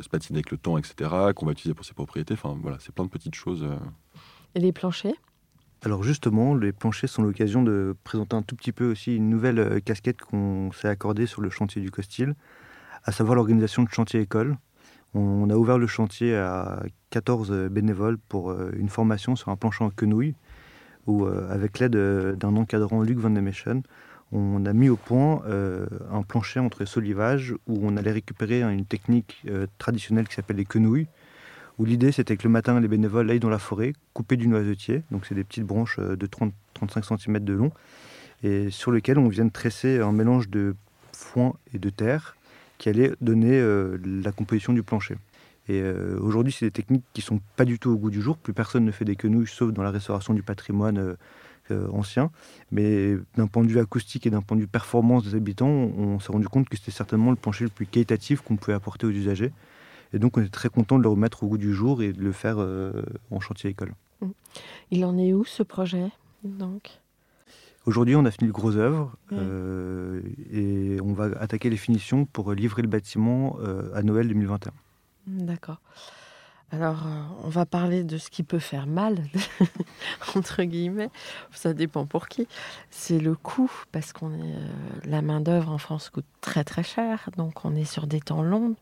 se patiner avec le temps, etc., qu'on va utiliser pour ses propriétés. Enfin, voilà, c'est plein de petites choses. Euh. Et les planchers? Alors justement, les planchers sont l'occasion de présenter un tout petit peu aussi une nouvelle euh, casquette qu'on s'est accordée sur le chantier du Costil, à savoir l'organisation de chantier école. On a ouvert le chantier à 14 bénévoles pour une formation sur un plancher en quenouille, où, euh, avec l'aide euh, d'un encadrant Luc Van Demeschen, on a mis au point euh, un plancher entre solivages où on allait récupérer une technique traditionnelle qui s'appelle les quenouilles, où l'idée c'était que le matin les bénévoles aillent dans la forêt, couper du noisetier, donc c'est des petites branches de 30-35 cm de long, et sur lesquelles on vient de tresser un mélange de foin et de terre qui allait donner la composition du plancher. Et euh, aujourd'hui, c'est des techniques qui sont pas du tout au goût du jour. Plus personne ne fait des quenouilles, sauf dans la restauration du patrimoine euh, euh, ancien. Mais d'un point de vue acoustique et d'un point de vue performance des habitants, on, s'est rendu compte que c'était certainement le plancher le plus qualitatif qu'on pouvait apporter aux usagers. Et donc, on est très content de le remettre au goût du jour et de le faire en chantier école. Mmh. Il en est où ce projet donc? Aujourd'hui, on a fini le gros œuvre et on va attaquer les finitions pour livrer le bâtiment à Noël 2021. D'accord. Alors, euh, on va parler de ce qui peut faire mal, [laughs] entre guillemets. Ça dépend pour qui. C'est le coût, parce qu'on est euh, la main d'œuvre en France coûte très très cher, donc on est sur des temps longs,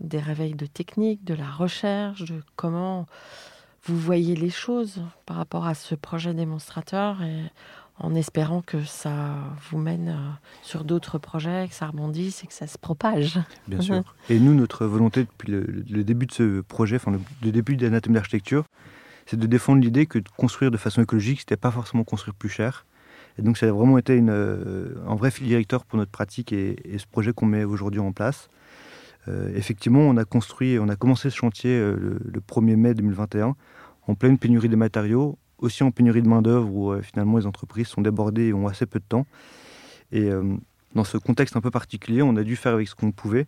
des réveils de technique, de la recherche, de comment vous voyez les choses par rapport à ce projet démonstrateur en espérant que ça vous mène euh, sur d'autres projets, que ça rebondisse et que ça se propage. Bien sûr. [laughs] Et nous, notre volonté depuis le, début de ce projet, enfin le, début d'Anatomie d'architecture, c'est de défendre l'idée que de construire de façon écologique, c'était pas forcément construire plus cher. Et donc ça a vraiment été une, euh, un vrai fil directeur pour notre pratique et, ce projet qu'on met aujourd'hui en place. Euh, effectivement, on a construit, on a commencé ce chantier le, le 1er mai 2021 en pleine pénurie des matériaux, aussi en pénurie de main-d'œuvre où euh, finalement les entreprises sont débordées et ont assez peu de temps. Et euh, dans ce contexte un peu particulier, on a dû faire avec ce qu'on pouvait.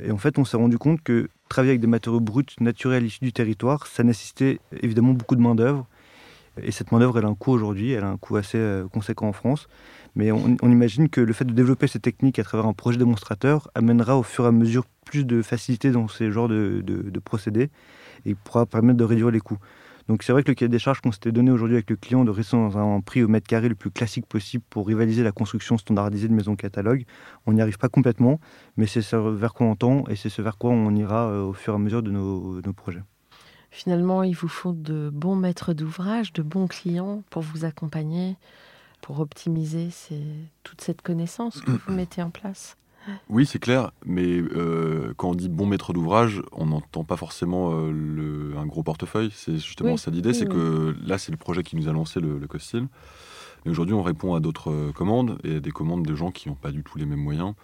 Et en fait, on s'est rendu compte que travailler avec des matériaux bruts, naturels issus du territoire, ça nécessitait évidemment beaucoup de main-d'œuvre. Et cette main-d'œuvre, elle a un coût aujourd'hui, elle a un coût assez euh, conséquent en France. Mais on, imagine que le fait de développer ces techniques à travers un projet démonstrateur amènera au fur et à mesure plus de facilité dans ces genres de, de procédés et pourra permettre de réduire les coûts. Donc c'est vrai que le cahier des charges qu'on s'était donné aujourd'hui avec le client de rester dans un prix au mètre carré le plus classique possible pour rivaliser la construction standardisée de maisons catalogue, on n'y arrive pas complètement, mais c'est ce vers quoi on tend et c'est ce vers quoi on ira euh, au fur et à mesure de nos, projets. Finalement, il vous faut de bons maîtres d'ouvrage, de bons clients pour vous accompagner, pour optimiser toute cette connaissance que vous [clears throat] mettez en place. Oui, c'est clair, mais euh, quand on dit bon maître d'ouvrage, on n'entend pas forcément euh, le, un gros portefeuille. C'est justement ça l'idée, c'est que là, c'est le projet qui nous a lancé le, le Costil. Mais aujourd'hui, on répond à d'autres euh, commandes et à des commandes de gens qui n'ont pas du tout les mêmes moyens,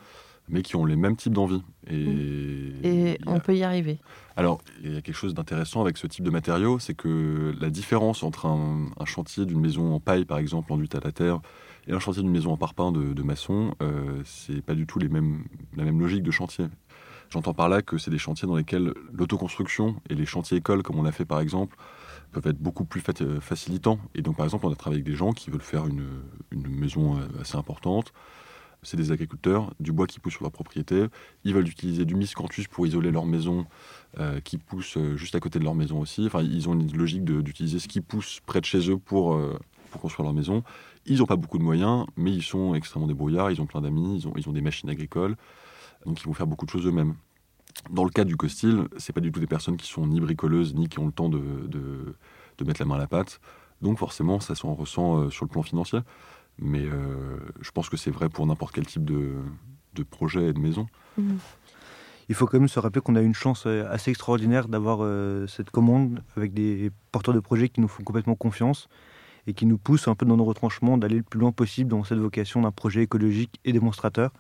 mais qui ont les mêmes types d'envie. Et, on peut y arriver. Alors, il y a quelque chose d'intéressant avec ce type de matériaux, c'est que la différence entre un, un chantier d'une maison en paille, par exemple, enduite à la terre, et un chantier d'une maison en parpaing de, de maçon, euh, c'est pas du tout les mêmes, la même logique de chantier. J'entends par là que c'est des chantiers dans lesquels l'autoconstruction et les chantiers écoles, comme on a fait par exemple, peuvent être beaucoup plus facilitants. Et donc, par exemple, on a travaillé avec des gens qui veulent faire une, une maison euh, assez importante. C'est des agriculteurs, du bois qui pousse sur leur propriété. Ils veulent utiliser du miscanthus pour isoler leur maison, euh, qui pousse juste à côté de leur maison aussi. Enfin, ils ont une logique d'utiliser ce qui pousse près de chez eux pour, pour construire leur maison. Ils n'ont pas beaucoup de moyens, mais ils sont extrêmement débrouillards, ils ont plein d'amis, ils ont, des machines agricoles, donc ils vont faire beaucoup de choses eux-mêmes. Dans le cas du Costil, c'est pas du tout des personnes qui sont ni bricoleuses, ni qui ont le temps de, mettre la main à la pâte. Donc forcément, ça s'en ressent euh, sur le plan financier. Mais euh, je pense que c'est vrai pour n'importe quel type de, de, projet et de maison. Mmh. Il faut quand même se rappeler qu'on a une chance euh, assez extraordinaire d'avoir cette commande avec des porteurs de projets qui nous font complètement confiance et qui nous pousse un peu dans nos retranchements d'aller le plus loin possible dans cette vocation d'un projet écologique et démonstrateur.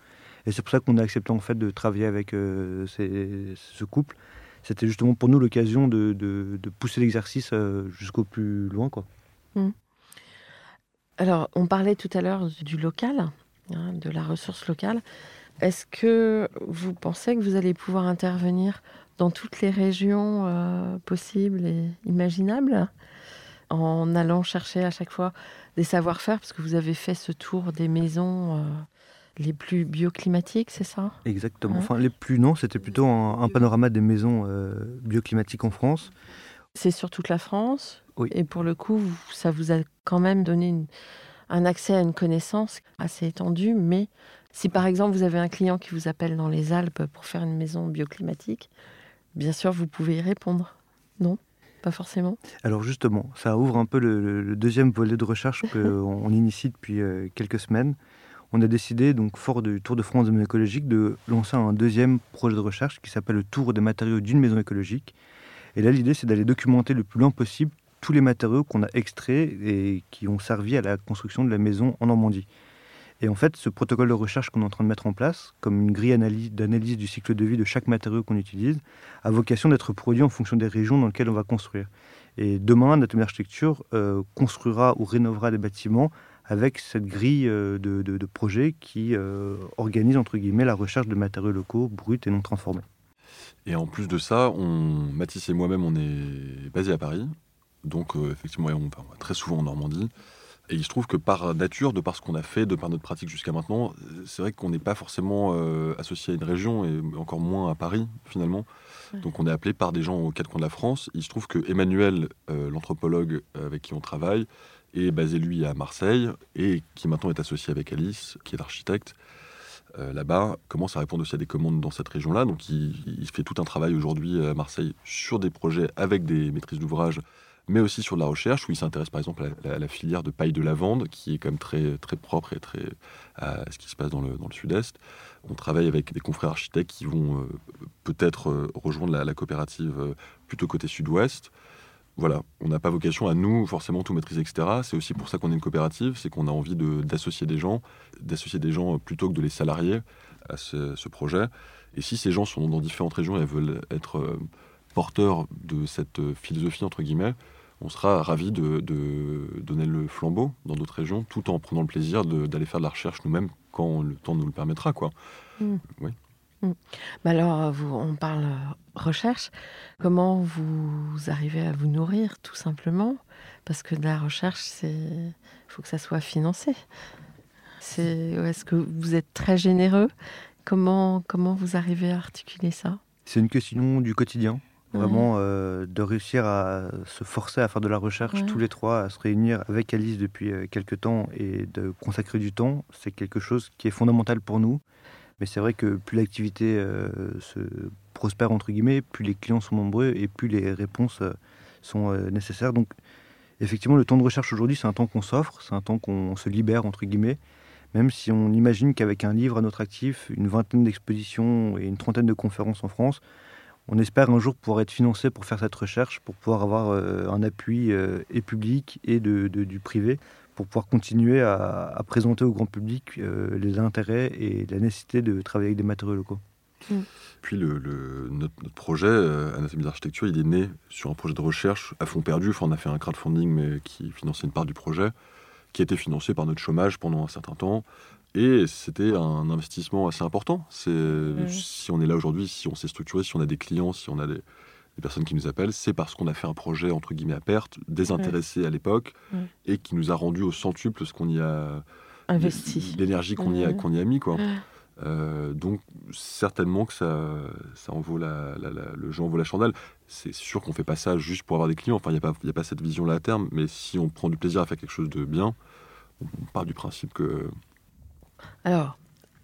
Et c'est pour ça qu'on a accepté en fait de travailler avec euh, ce couple. C'était justement pour nous l'occasion de, de, pousser l'exercice euh, jusqu'au plus loin. Quoi. Mmh. Alors, on parlait tout à l'heure du local, hein, de la ressource locale. Est-ce que vous pensez que vous allez pouvoir intervenir dans toutes les régions euh, possibles et imaginables en allant chercher à chaque fois des savoir-faire, parce que vous avez fait ce tour des maisons euh, les plus bioclimatiques, c'est ça? Exactement. Hein? Enfin, les plus non, c'était plutôt un, panorama des maisons euh, bioclimatiques en France. C'est sur toute la France? Oui. Et pour le coup, ça vous a quand même donné un accès à une connaissance assez étendue. Mais si par exemple vous avez un client qui vous appelle dans les Alpes pour faire une maison bioclimatique, bien sûr, vous pouvez y répondre. Non? Pas forcément? Alors justement, ça ouvre un peu le, deuxième volet de recherche [laughs] qu'on initie depuis euh, quelques semaines. On a décidé, donc fort du Tour de France de maison écologique, de lancer un deuxième projet de recherche qui s'appelle le Tour des matériaux d'une maison écologique. Et là, l'idée, c'est d'aller documenter le plus loin possible tous les matériaux qu'on a extraits et qui ont servi à la construction de la maison en Normandie. Et en fait, ce protocole de recherche qu'on est en train de mettre en place, comme une grille d'analyse du cycle de vie de chaque matériau qu'on utilise, a vocation d'être produit en fonction des régions dans lesquelles on va construire. Et demain, notre architecture euh, construira ou rénovera des bâtiments avec cette grille euh, de, projets qui euh, organise entre guillemets la recherche de matériaux locaux bruts et non transformés. Et en plus de ça, on, Mathis et moi-même, on est basé à Paris, donc effectivement, on va très souvent en Normandie. Et il se trouve que par nature, de par ce qu'on a fait, de par notre pratique jusqu'à maintenant, c'est vrai qu'on n'est pas forcément euh, associé à une région et encore moins à Paris finalement. Donc on est appelé par des gens aux quatre coins de la France. Il se trouve que Emmanuel, euh, l'anthropologue avec qui on travaille, est basé lui à Marseille et qui maintenant est associé avec Alice, qui est l'architecte. Euh, là-bas, commence à répondre aussi à des commandes dans cette région-là. Donc il, il, fait tout un travail aujourd'hui à Marseille sur des projets avec des maîtrises d'ouvrage mais aussi sur de la recherche, où il s'intéresse par exemple à la, filière de paille de lavande, qui est quand même très, très propre et très à ce qui se passe dans le, dans le sud-est. On travaille avec des confrères architectes qui vont euh, peut-être euh, rejoindre la, coopérative euh, plutôt côté sud-ouest. Voilà, on n'a pas vocation à nous forcément tout maîtriser, etc. C'est aussi pour ça qu'on est une coopérative, c'est qu'on a envie d'associer des gens, d'associer des gens plutôt que de les salarier à ce, ce, projet. Et si ces gens sont dans différentes régions et veulent être porteurs de cette philosophie, entre guillemets, on sera ravis de, donner le flambeau dans d'autres régions, tout en prenant le plaisir d'aller faire de la recherche nous-mêmes quand le temps nous le permettra. Quoi. Mm. Oui. Mm. alors, vous, on parle recherche. Comment vous arrivez à vous nourrir, tout simplement? Parce que de la recherche, il faut que ça soit financé. Est-ce que vous êtes très généreux? Comment, comment vous arrivez à articuler ça? C'est une question du quotidien. Vraiment, euh, de réussir à se forcer à faire de la recherche tous les trois, à se réunir avec Alice depuis euh, quelques temps et de consacrer du temps, c'est quelque chose qui est fondamental pour nous. Mais c'est vrai que plus l'activité euh, se prospère, entre guillemets, plus les clients sont nombreux et plus les réponses sont nécessaires. Donc, effectivement, le temps de recherche aujourd'hui, c'est un temps qu'on s'offre, c'est un temps qu'on se libère, entre guillemets. Même si on imagine qu'avec un livre à notre actif, une vingtaine d'expositions et une trentaine de conférences en France, on espère un jour pouvoir être financé pour faire cette recherche, pour pouvoir avoir euh, un appui euh, et public et de, du privé, pour pouvoir continuer à, présenter au grand public euh, les intérêts et la nécessité de travailler avec des matériaux locaux. Mm. Puis le, notre, projet, Anatomie d'architecture, il est né sur un projet de recherche à fond perdu. Enfin, on a fait un crowdfunding mais qui finançait une part du projet, qui a été financé par notre chômage pendant un certain temps. Et c'était un investissement assez important. C'est si on est là aujourd'hui, si on s'est structuré, si on a des clients, si on a des, personnes qui nous appellent, c'est parce qu'on a fait un projet entre guillemets à perte, désintéressé à l'époque, et qui nous a rendu au centuple ce qu'on y a investi, l'énergie qu'on y a qu'on y a mis quoi. Euh, donc certainement que ça, ça en vaut la, le jeu en vaut la chandelle. C'est sûr qu'on fait pas ça juste pour avoir des clients. Enfin, il n'y a, a pas cette vision-là à terme. Mais si on prend du plaisir à faire quelque chose de bien, on part du principe que alors,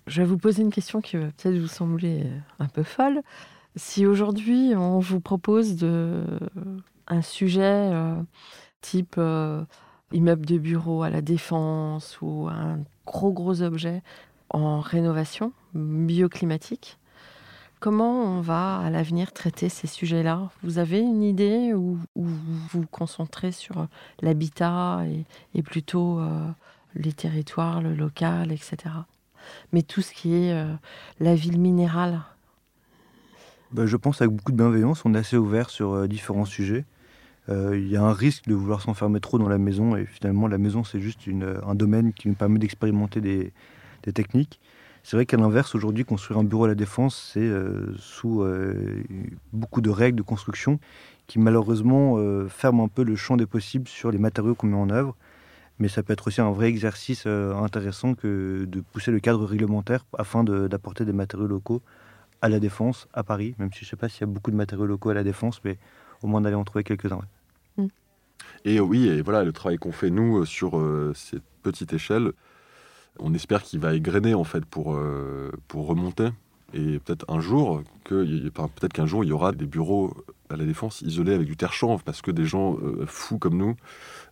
je vais vous poser une question qui va peut-être vous sembler euh, un peu folle. Si aujourd'hui on vous propose de, un sujet euh, type euh, immeuble de bureau à la défense ou un gros gros objet en rénovation bioclimatique, comment on va à l'avenir traiter ces sujets-là? Vous avez une idée ou vous vous concentrez sur l'habitat et, plutôt les territoires, le local, etc. Mais tout ce qui est euh, la ville minérale. Bah, je pense avec beaucoup de bienveillance, on est assez ouvert sur euh, différents sujets. Euh, il y a un risque de vouloir s'enfermer trop dans la maison et finalement la maison c'est juste un domaine qui nous permet d'expérimenter des, techniques. C'est vrai qu'à l'inverse, aujourd'hui, construire un bureau à la défense, c'est sous beaucoup de règles de construction qui malheureusement ferment un peu le champ des possibles sur les matériaux qu'on met en œuvre mais ça peut être aussi un vrai exercice euh, intéressant que de pousser le cadre réglementaire afin d'apporter des matériaux locaux à la défense, à Paris, même si je ne sais pas s'il y a beaucoup de matériaux locaux à la défense, mais au moins d'aller en trouver quelques-uns. Mm. Et oui, et voilà, le travail qu'on fait nous euh, sur euh, cette petite échelle, on espère qu'il va égrener en fait pour, pour remonter. Et peut-être un jour, que, peut-être qu'un jour il y aura des bureaux à la défense isolés avec du terre chanvre parce que des gens fous comme nous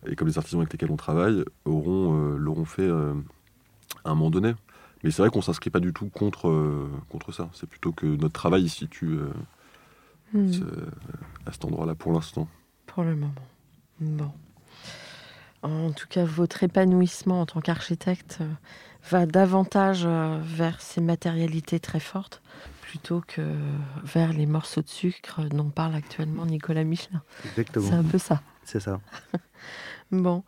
et comme les artisans avec lesquels on travaille auront euh, l'auront fait euh, à un moment donné. Mais c'est vrai qu'on s'inscrit pas du tout contre, euh, contre ça. C'est plutôt que notre travail se situe hmm. à cet endroit-là pour l'instant. Pour le moment. Bon. En tout cas, votre épanouissement en tant qu'architecte va davantage vers ces matérialités très fortes plutôt que vers les morceaux de sucre dont parle actuellement Nicolas Michelin. Exactement. C'est un peu ça. C'est ça. [laughs] bon.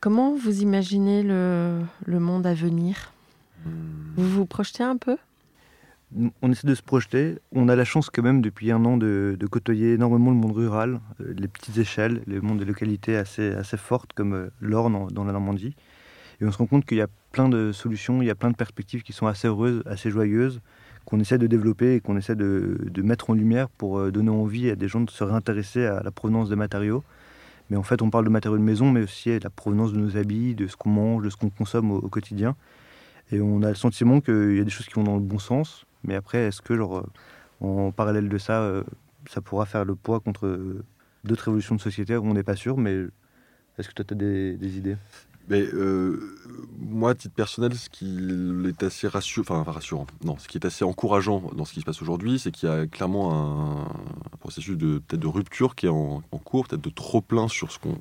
Comment vous imaginez le, monde à venir? Hmm. Vous vous projetez un peu? On essaie de se projeter. On a la chance quand même depuis un an de, côtoyer énormément le monde rural, euh, les petites échelles, le monde des localités assez, assez fortes comme euh, l'Orne dans la Normandie. Et on se rend compte qu'il y a plein de solutions, il y a plein de perspectives qui sont assez heureuses, assez joyeuses qu'on essaie de développer et qu'on essaie de, mettre en lumière pour euh, donner envie à des gens de se réintéresser à la provenance des matériaux. Mais en fait, on parle de matériaux de maison, mais aussi à la provenance de nos habits, de ce qu'on mange, de ce qu'on consomme au, quotidien. Et on a le sentiment qu'il y a des choses qui vont dans le bon sens, mais après, est-ce que, genre, euh, en parallèle de ça, euh, ça pourra faire le poids contre d'autres révolutions de société, on n'est pas sûr, mais est-ce que toi, tu as des idées? Mais euh, moi, à titre personnel, ce qui est assez rassurant, non, ce qui est assez encourageant dans ce qui se passe aujourd'hui, c'est qu'il y a clairement un, processus de peut-être de rupture qui est en, cours, peut-être de trop plein sur ce qu'on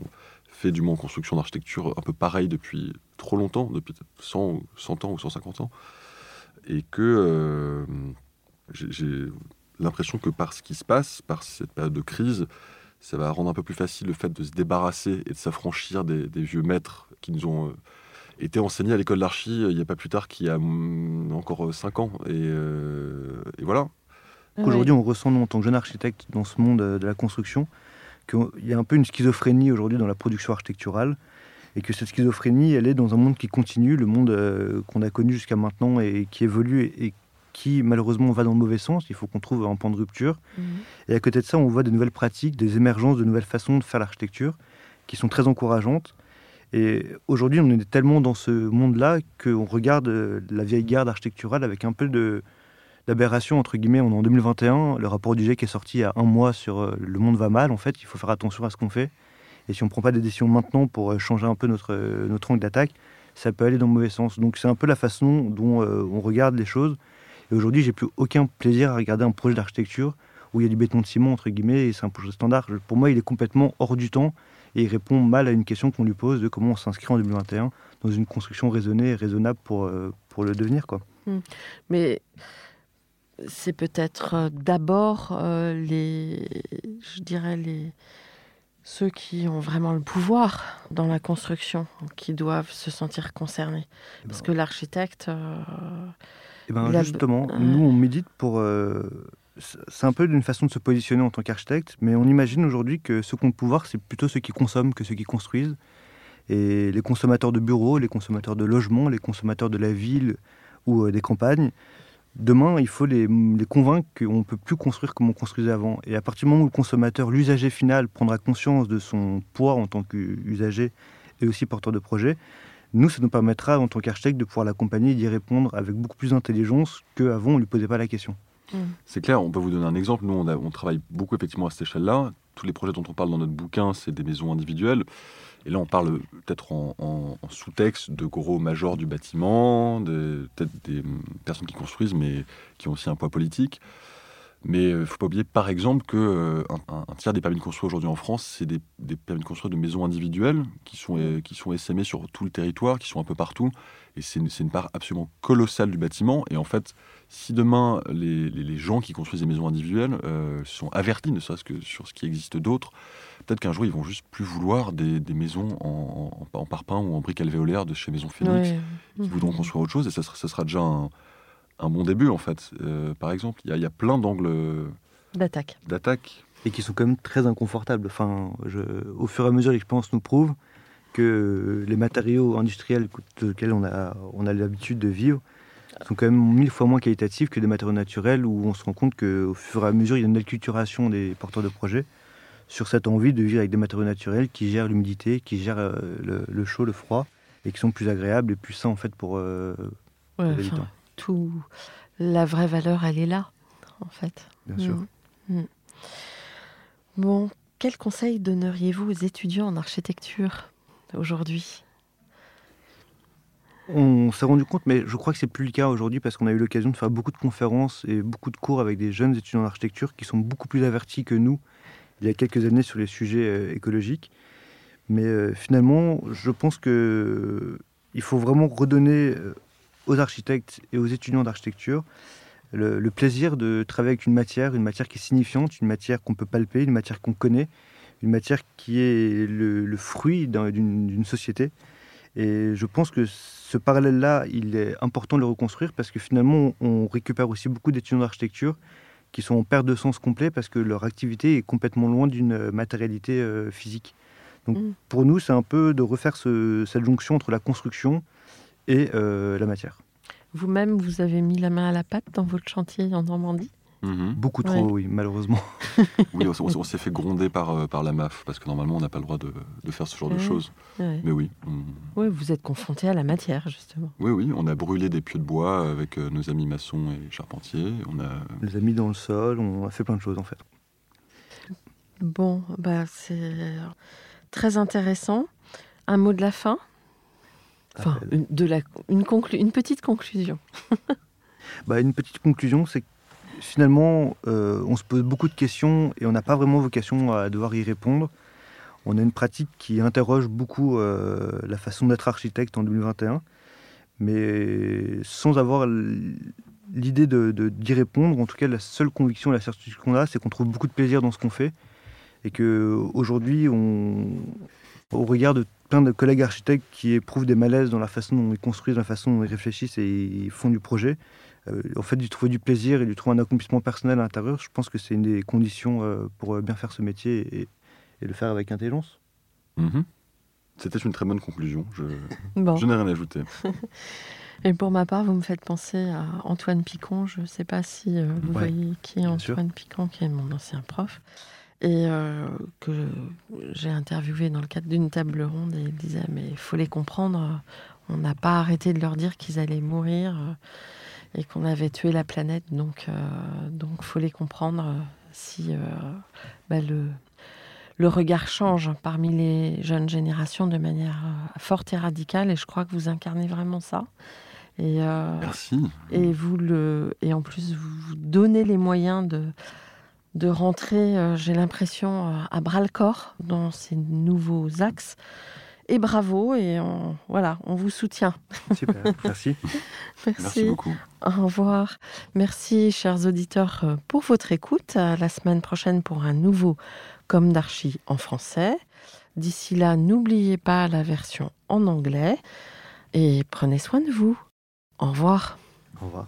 fait du moins en construction d'architecture un peu pareil depuis trop longtemps, depuis 100, 100 ans ou 150 ans, et que euh, j'ai l'impression que par ce qui se passe, par cette période de crise, ça va rendre un peu plus facile le fait de se débarrasser et de s'affranchir des, vieux maîtres qui nous ont euh, été enseignés à l'école d'archi euh, il n'y a pas plus tard qu'il y a mm, encore 5 ans. Et, et voilà. Aujourd'hui, on ressent, nous, en tant que jeune architecte dans ce monde de la construction, qu'il y a un peu une schizophrénie aujourd'hui dans la production architecturale et que cette schizophrénie, elle est dans un monde qui continue, le monde euh, qu'on a connu jusqu'à maintenant et qui évolue et, qui malheureusement va dans le mauvais sens. Il faut qu'on trouve un point de rupture. Mhm. Et à côté de ça, on voit de nouvelles pratiques, des émergences, de nouvelles façons de faire l'architecture qui sont très encourageantes. Et aujourd'hui, on est tellement dans ce monde-là qu'on regarde euh, la vieille garde architecturale avec un peu de, d'aberration, entre guillemets. On est en 2021, le rapport du GIEC est sorti il y a un mois sur euh, le monde va mal, en fait, il faut faire attention à ce qu'on fait. Et si on ne prend pas des décisions maintenant pour euh, changer un peu notre, notre angle d'attaque, ça peut aller dans le mauvais sens. Donc c'est un peu la façon dont on regarde les choses. Et aujourd'hui, j'ai plus aucun plaisir à regarder un projet d'architecture où il y a du béton de ciment, entre guillemets, et c'est un projet standard. Pour moi, il est complètement hors du temps et il répond mal à une question qu'on lui pose de comment on s'inscrit en 2021 dans une construction raisonnée et raisonnable pour, pour le devenir. Quoi. Mmh. Mais c'est peut-être euh, d'abord euh, les, je dirais les, ceux qui ont vraiment le pouvoir dans la construction qui doivent se sentir concernés. Eh Parce ben, que l'architecte. Euh, eh ben, justement, nous on médite pour. c'est un peu d'une façon de se positionner en tant qu'architecte, mais on imagine aujourd'hui que ceux qui ont le pouvoir, c'est plutôt ceux qui consomment que ceux qui construisent. Et les consommateurs de bureaux, les consommateurs de logements, les consommateurs de la ville ou des campagnes, Demain, il faut les, convaincre qu'on ne peut plus construire comme on construisait avant. Et à partir du moment où le consommateur, l'usager final, prendra conscience de son poids en tant qu'usager et aussi porteur de projet, nous, ça nous permettra, en tant qu'architecte, de pouvoir l'accompagner et d'y répondre avec beaucoup plus d'intelligence qu'avant, on ne lui posait pas la question. Mmh. C'est clair, on peut vous donner un exemple. Nous, on, on travaille beaucoup effectivement à cette échelle-là. Tous les projets dont on parle dans notre bouquin, c'est des maisons individuelles. Et là, on parle peut-être en, sous-texte de gros majors du bâtiment, peut-être des personnes qui construisent, mais qui ont aussi un poids politique. Mais il ne faut pas oublier, par exemple, qu'un euh, un, tiers des permis de construire aujourd'hui en France, c'est des, permis de construire de maisons individuelles qui sont, euh, qui sont essaimés sur tout le territoire, qui sont un peu partout. Et c'est une, une, part absolument colossale du bâtiment. Et en fait, si demain, les, les, gens qui construisent des maisons individuelles euh, sont avertis, ne serait-ce que sur ce qui existe d'autre, peut-être qu'un jour, ils vont juste plus vouloir des, des maisons en, en, parpaing ou en briques alvéolaires de chez Maison Phoenix. Ils voudront mmh. construire autre chose et ça sera, ça sera déjà un, un, bon début, en fait. Euh, par exemple, il y, y, a plein d'angles d'attaque. d'attaque. Et qui sont quand même très inconfortables. Enfin, je, au fur et à mesure, l'expérience nous prouve que les matériaux industriels lesquels on a, on a l'habitude de vivre sont quand même mille fois moins qualitatifs que des matériaux naturels où on se rend compte qu'au fur et à mesure, il y a une acculturation des porteurs de projets sur cette envie de vivre avec des matériaux naturels qui gèrent l'humidité, qui gèrent euh, le, chaud, le froid et qui sont plus agréables et plus sains en fait pour, euh, Tout, la vraie valeur, elle est là, en fait. Bien sûr. Mm. Mm. Bon, quel conseil donneriez-vous aux étudiants en architecture aujourd'hui? On s'est rendu compte, mais je crois que c'est plus le cas aujourd'hui parce qu'on a eu l'occasion de faire beaucoup de conférences et beaucoup de cours avec des jeunes étudiants en architecture qui sont beaucoup plus avertis que nous il y a quelques années sur les sujets euh, écologiques. Mais euh, finalement, je pense qu'il euh, faut vraiment redonner aux architectes et aux étudiants d'architecture le, plaisir de travailler avec une matière, une matière qui est signifiante, une matière qu'on peut palper, une matière qu'on connaît, une matière qui est le fruit d'une société. Et je pense que ce parallèle-là, il est important de le reconstruire parce que finalement, on récupère aussi beaucoup d'étudiants d'architecture qui sont en perte de sens complet parce que leur activité est complètement loin d'une matérialité euh, physique. Donc mm. pour nous, c'est un peu de refaire cette jonction entre la construction et euh, la matière. Vous-même, vous avez mis la main à la pâte dans votre chantier en Normandie Mhm. Beaucoup trop, oui, malheureusement. [laughs] oui, on, s'est fait gronder par, euh, par la MAF, parce que normalement, on n'a pas le droit de, de, faire ce genre de choses. Mais oui. Oui, vous êtes confronté à la matière, justement. Oui, oui, on a brûlé des pieux de bois avec euh, nos amis maçons et charpentiers. On a... Les amis dans le sol, on a fait plein de choses, en fait. Bon, bah c'est très intéressant. Un mot de la fin? Enfin, Euh, une, de la, une, conclu- une petite conclusion. [laughs] Bah, une petite conclusion, c'est que finalement, euh, on se pose beaucoup de questions et on n'a pas vraiment vocation à devoir y répondre. On a une pratique qui interroge beaucoup euh, la façon d'être architecte en 2021, mais sans avoir l'idée de, de- d'y répondre. En tout cas, la seule conviction, la certitude qu'on a, c'est qu'on trouve beaucoup de plaisir dans ce qu'on fait et que aujourd'hui, on, au regard de plein de collègues architectes qui éprouvent des malaises dans la façon dont ils construisent, dans la façon dont ils réfléchissent et ils font du projet, euh, en fait, d'y trouver du plaisir et d'y trouver un accomplissement personnel à l'intérieur, je pense que c'est une des conditions euh, pour euh, bien faire ce métier et, et le faire avec intelligence. Mhm. C'était une très bonne conclusion. Je, [laughs] Bon. je n'ai rien à ajouter. [laughs] Et pour ma part, vous me faites penser à Antoine Picon. Je ne sais pas si euh, vous Ouais, voyez qui est sûr. Antoine Picon, qui est mon ancien prof, et euh, que j'ai interviewé dans le cadre d'une table ronde. Et il disait Mais il faut les comprendre. On n'a pas arrêté de leur dire qu'ils allaient mourir euh, et qu'on avait tué la planète. Donc, euh, donc faut les comprendre euh, si euh, bah, le le regard change parmi les jeunes générations de manière forte et radicale et je crois que vous incarnez vraiment ça. Et, Merci. et vous le et en plus vous donnez les moyens de de rentrer, euh, j'ai l'impression, euh, à bras le corps dans ces nouveaux axes. Et bravo et on, voilà, on vous soutient. Super, [laughs] merci. Merci beaucoup. Au revoir. Merci, chers auditeurs, euh, pour votre écoute. À la semaine prochaine pour un nouveau Comme d'Archie en français. D'ici là, n'oubliez pas la version en anglais et prenez soin de vous. Au revoir. Au revoir.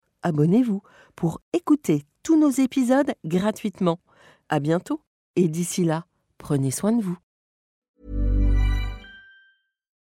abonnez-vous pour écouter tous nos épisodes gratuitement. À bientôt et d'ici là, prenez soin de vous.